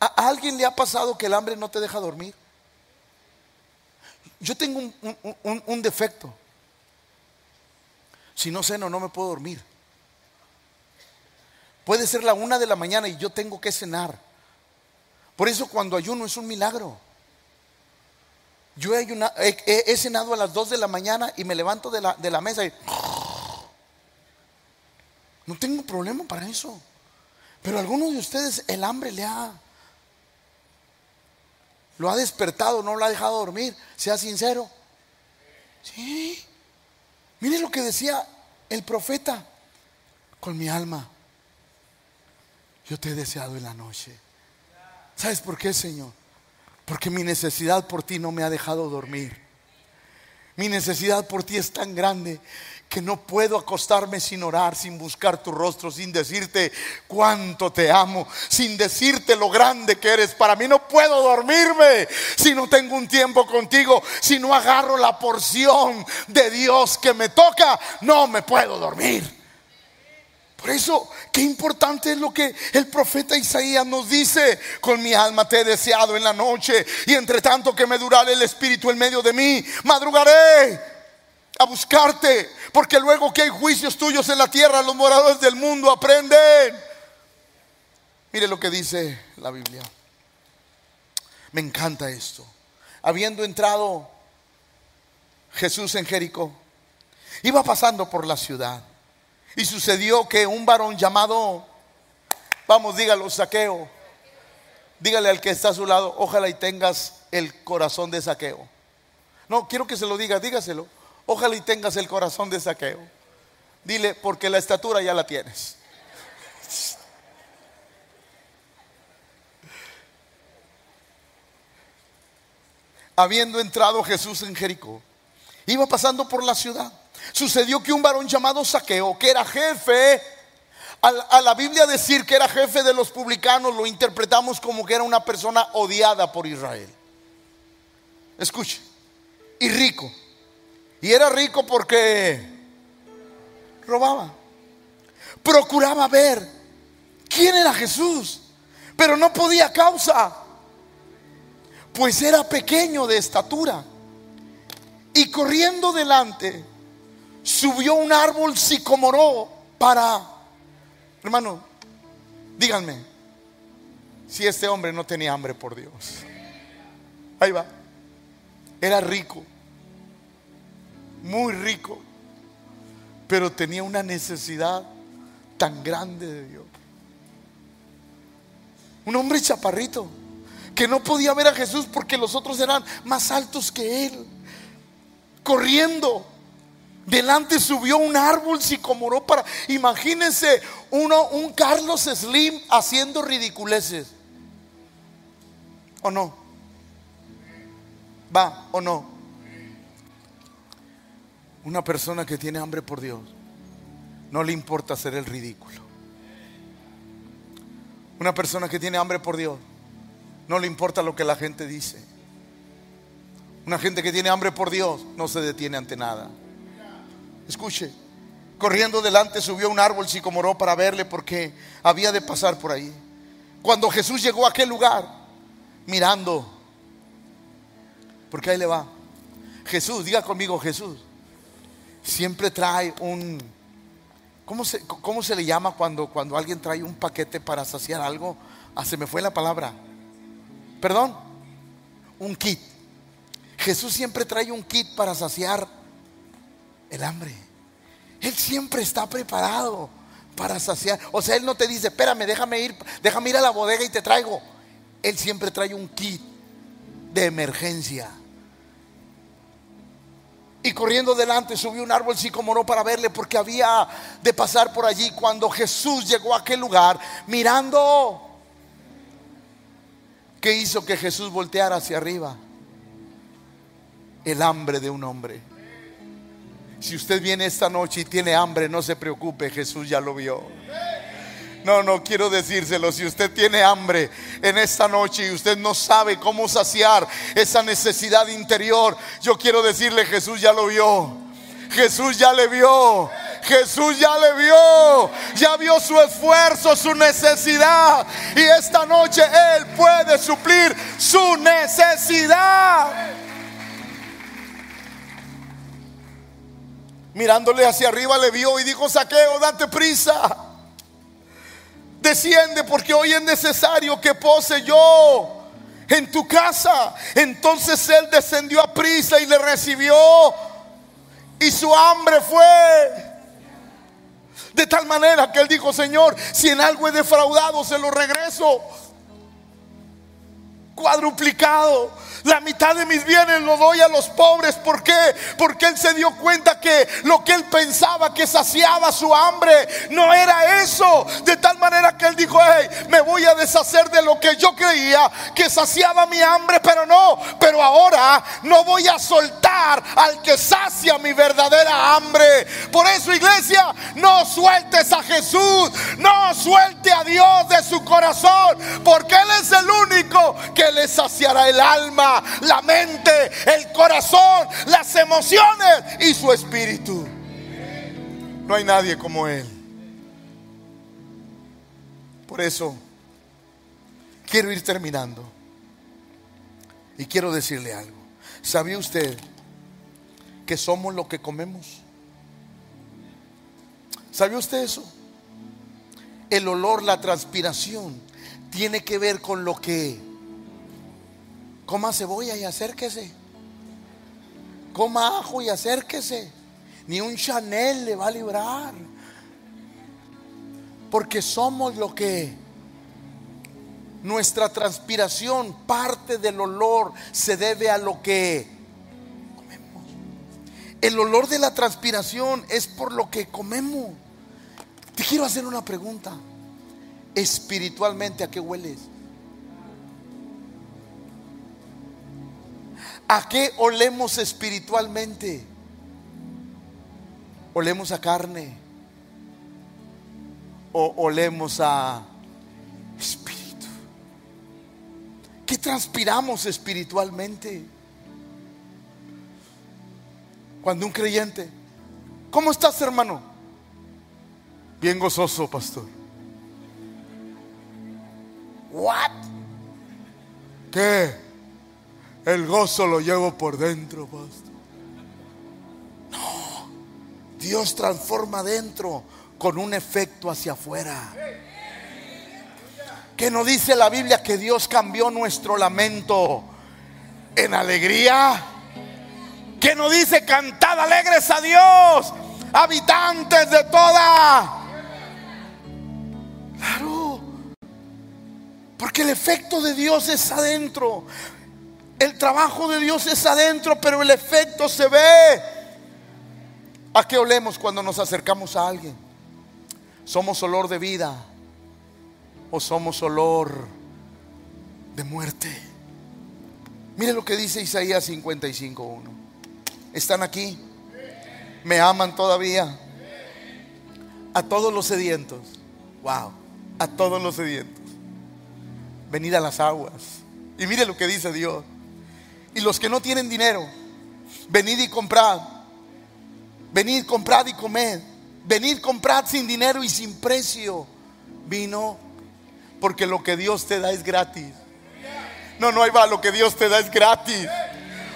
¿a alguien le ha pasado que el hambre no te deja dormir? Yo tengo un, defecto. Si no ceno, no me puedo dormir. Puede ser la una de la mañana y yo tengo que cenar. Por eso cuando ayuno es un milagro. Yo he, cenado a las dos de la mañana y me levanto de la, de la mesa y no tengo problema para eso. Pero a algunos de ustedes el hambre le ha... Lo ha despertado, no lo ha dejado dormir. Sea sincero. Sí. Mire lo que decía el profeta. Con mi alma. Yo te he deseado en la noche. ¿Sabes por qué, Señor? Porque mi necesidad por ti no me ha dejado dormir. Mi necesidad por ti es tan grande que no puedo acostarme sin orar, sin buscar tu rostro, sin decirte cuánto te amo, sin decirte lo grande que eres. Para mí no puedo dormirme si no tengo un tiempo contigo, si no agarro la porción de Dios que me toca, no me puedo dormir. Por eso, qué importante es lo que el profeta Isaías nos dice. Con mi alma te he deseado en la noche y entre tanto que me durare el espíritu en medio de mí, madrugaré a buscarte, porque luego que hay juicios tuyos en la tierra, los moradores del mundo aprenden. Mire lo que dice la Biblia. Me encanta esto. Habiendo entrado Jesús en Jericó, iba pasando por la ciudad. Y sucedió que un varón llamado, vamos, dígalo, saqueo. Dígale al que está a su lado, ojalá y tengas el corazón de saqueo. No, quiero que se lo diga, dígaselo. Ojalá y tengas el corazón de saqueo. Dile, porque la estatura ya la tienes. Habiendo entrado Jesús en Jericó, iba pasando por la ciudad Sucedió que un varón llamado Saqueo, que era jefe, a la Biblia decir que era jefe de los publicanos, lo interpretamos como que era una persona odiada por Israel. Escuche, y rico. Y era rico porque robaba. Procuraba ver quién era Jesús, pero no podía causa, pues era pequeño de estatura. Y corriendo delante, subió un árbol sicomoró para, hermano, díganme, si este hombre no tenía hambre por Dios. Ahí va. Era rico, muy rico, pero tenía una necesidad tan grande de Dios. Un hombre chaparrito que no podía ver a Jesús porque los otros eran más altos que él, corriendo Delante subió un árbol sicomoró para. Imagínense uno, un Carlos Slim haciendo ridiculeces. ¿O no? ¿Va o no? Una persona que tiene hambre por Dios, no le importa hacer el ridículo. Una persona que tiene hambre por Dios, no le importa lo que la gente dice. Una gente que tiene hambre por Dios no se detiene ante nada. Escuche, corriendo delante subió un árbol sicomoró para verle porque había de pasar por ahí. Cuando Jesús llegó a aquel lugar, mirando, porque ahí le va. Jesús, diga conmigo Jesús, siempre trae un, ¿cómo se, cómo se le llama cuando, cuando alguien trae un paquete para saciar algo? Ah, se me fue la palabra. Perdón, un kit. Jesús siempre trae un kit para saciar el hambre. Él siempre está preparado para saciar. O sea, Él no te dice, espérame, déjame ir, déjame ir a la bodega y te traigo. Él siempre trae un kit de emergencia. Y corriendo delante subió un árbol sicomoro para verle porque había de pasar por allí cuando Jesús llegó a aquel lugar mirando. ¿Qué hizo que Jesús volteara hacia arriba? El hambre de un hombre. Si usted viene esta noche y tiene hambre, no se preocupe, Jesús ya lo vio. No, no quiero decírselo. Si usted tiene hambre en esta noche y usted no sabe cómo saciar esa necesidad interior, yo quiero decirle, Jesús ya lo vio. Jesús ya le vio. Jesús ya le vio, ya vio su esfuerzo, su necesidad. Y esta noche Él puede suplir su necesidad. Mirándole hacia arriba le vio y dijo, saqueo, date prisa. Desciende porque hoy es necesario que pose yo en tu casa. Entonces él descendió a prisa y le recibió. Y su hambre fue de tal manera que él dijo, Señor, si en algo he defraudado, se lo regreso. Cuadruplicado. La mitad de mis bienes lo doy a los pobres. ¿Por qué? Porque él se dio cuenta que lo que él pensaba que saciaba su hambre no era eso. De tal manera que él dijo, hey, me voy a deshacer de lo que yo creía que saciaba mi hambre, pero no. Pero ahora no voy a soltar al que sacia mi verdadera hambre. Por eso, iglesia, no sueltes a Jesús. No suelte a Dios de su corazón. Porque Él es el único que le saciará el alma la mente, el corazón, las emociones y su espíritu. No hay nadie como Él. Por eso quiero ir terminando. Y quiero decirle algo. ¿Sabía usted que somos lo que comemos? ¿Sabía usted eso? El olor, la transpiración, tiene que ver con lo que Coma cebolla y acérquese. Coma ajo y acérquese. Ni un Chanel le va a librar. Porque somos lo que nuestra transpiración, parte del olor, se debe a lo que comemos. El olor de la transpiración es por lo que comemos. Te quiero hacer una pregunta. Espiritualmente, ¿a qué hueles? ¿A qué olemos espiritualmente? ¿Olemos a carne? ¿O olemos a espíritu? ¿Qué transpiramos espiritualmente? Cuando un creyente, ¿cómo estás hermano? Bien gozoso, pastor. ¿What? ¿Qué? El gozo lo llevo por dentro, pastor. No, Dios transforma dentro con un efecto hacia afuera. Que no dice la Biblia que Dios cambió nuestro lamento en alegría. Que no dice cantad alegres a Dios, habitantes de toda. Claro. Porque el efecto de Dios es adentro. El trabajo de Dios es adentro, pero el efecto se ve. ¿A qué olemos cuando nos acercamos a alguien? ¿Somos olor de vida o somos olor de muerte? Mire lo que dice Isaías 55.1. ¿Están aquí? ¿Me aman todavía? A todos los sedientos. Wow. A todos los sedientos. Venid a las aguas. Y mire lo que dice Dios. Y los que no tienen dinero, venid y comprad. Venid, comprad y comed. Venid, comprad sin dinero y sin precio vino. Porque lo que Dios te da es gratis. No, no, ahí va, lo que Dios te da es gratis.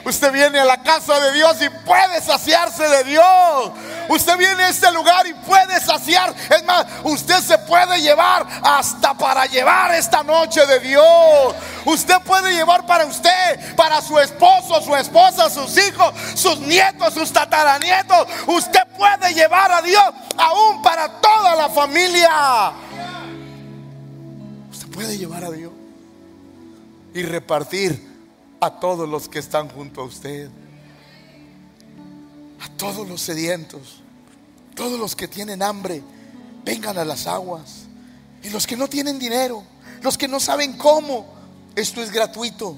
Usted viene a la casa de Dios y puede saciarse de Dios. Usted viene a este lugar y puede saciar. Es más, Usted se puede llevar hasta para llevar esta noche de Dios. Usted puede llevar para usted, para su esposo, su esposa, sus hijos, sus nietos, sus tataranietos. Usted puede llevar a Dios aún para toda la familia. Usted puede llevar a Dios y repartir a todos los que están junto a usted, a todos los sedientos, todos los que tienen hambre, vengan a las aguas. Y los que no tienen dinero, los que no saben cómo, esto es gratuito.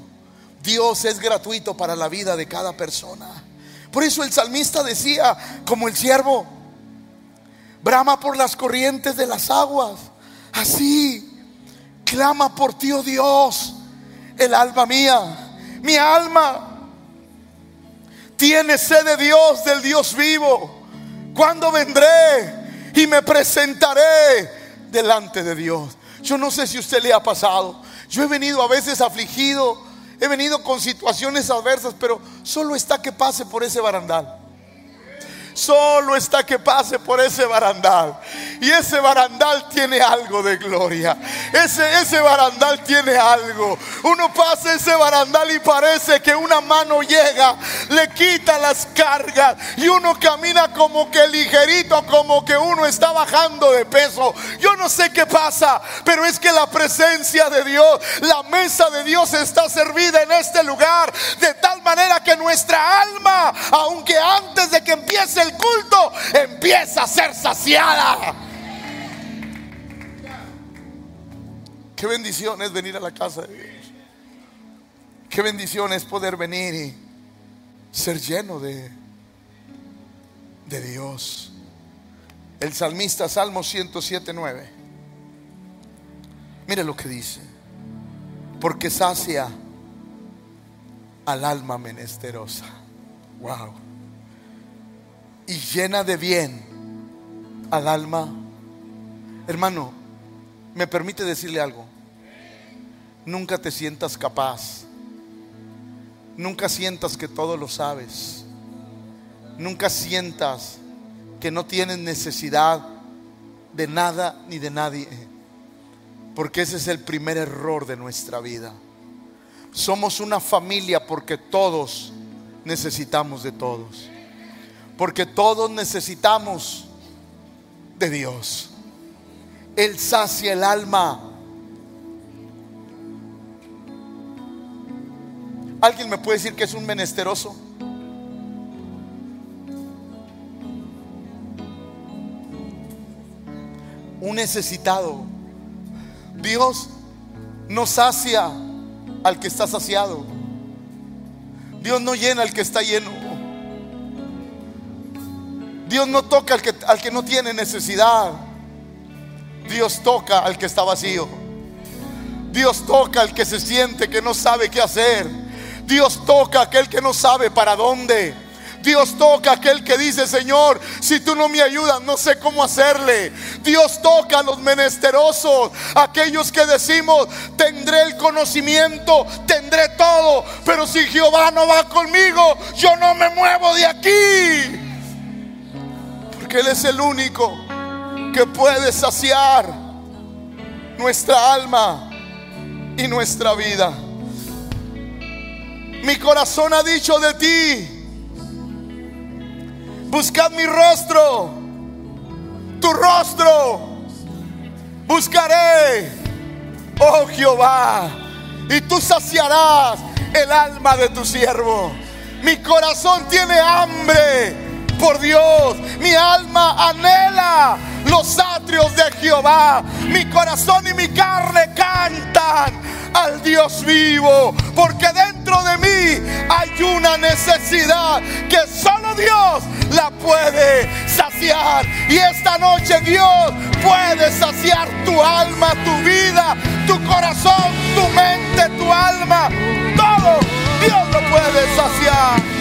Dios es gratuito para la vida de cada persona. Por eso el salmista decía, como el siervo, brama por las corrientes de las aguas. Así, clama por ti, oh Dios, el alma mía. Mi alma tiene sed de Dios, del Dios vivo. ¿Cuándo vendré y me presentaré delante de Dios? Yo no sé si a usted le ha pasado. Yo he venido a veces afligido, he venido con situaciones adversas, pero solo está que pase por ese barandal. Solo está que pase por ese barandal. Y ese barandal tiene algo de gloria. Ese, ese barandal tiene algo. Uno pasa ese barandal y parece que una mano llega, le quita las cargas. Y uno camina como que ligerito, como que uno está bajando de peso. Yo no sé qué pasa, pero es que la presencia de Dios, la mesa de Dios está servida en este lugar. De tal manera que nuestra alma, aunque antes de que empiece el culto empieza a ser saciada. Qué bendición es venir a la casa de. Qué bendición es poder venir y ser lleno de, de Dios. El salmista Salmo 107, 9. Mire lo que dice. Porque sacia al alma menesterosa. Wow y llena de bien al alma. Hermano, me permite decirle algo. Nunca te sientas capaz. Nunca sientas que todo lo sabes. Nunca sientas que no tienes necesidad de nada ni de nadie. Porque ese es el primer error de nuestra vida. Somos una familia porque todos necesitamos de todos. Porque todos necesitamos de Dios. Él sacia el alma. ¿Alguien me puede decir que es un menesteroso? Un necesitado. Dios no sacia al que está saciado. Dios no llena al que está lleno. Dios no toca al que, al que no tiene necesidad. Dios toca al que está vacío. Dios toca al que se siente que no sabe qué hacer. Dios toca a aquel que no sabe para dónde. Dios toca a aquel que dice, Señor, si tú no me ayudas, no sé cómo hacerle. Dios toca a los menesterosos, aquellos que decimos, tendré el conocimiento, tendré todo, pero si Jehová no va conmigo, yo no me muevo de aquí Él es el único que puede saciar nuestra alma y nuestra vida. Mi corazón ha dicho de ti, buscad mi rostro, tu rostro, buscaré, oh Jehová, y tú saciarás el alma de tu siervo. Mi corazón tiene hambre por Dios. Mi alma anhela los atrios de Jehová. Mi corazón y mi carne cantan al Dios vivo. Porque dentro de mí hay una necesidad que solo Dios la puede saciar. Y esta noche Dios puede saciar tu alma, tu vida, tu corazón, tu mente, tu alma. Todo Dios lo puede saciar.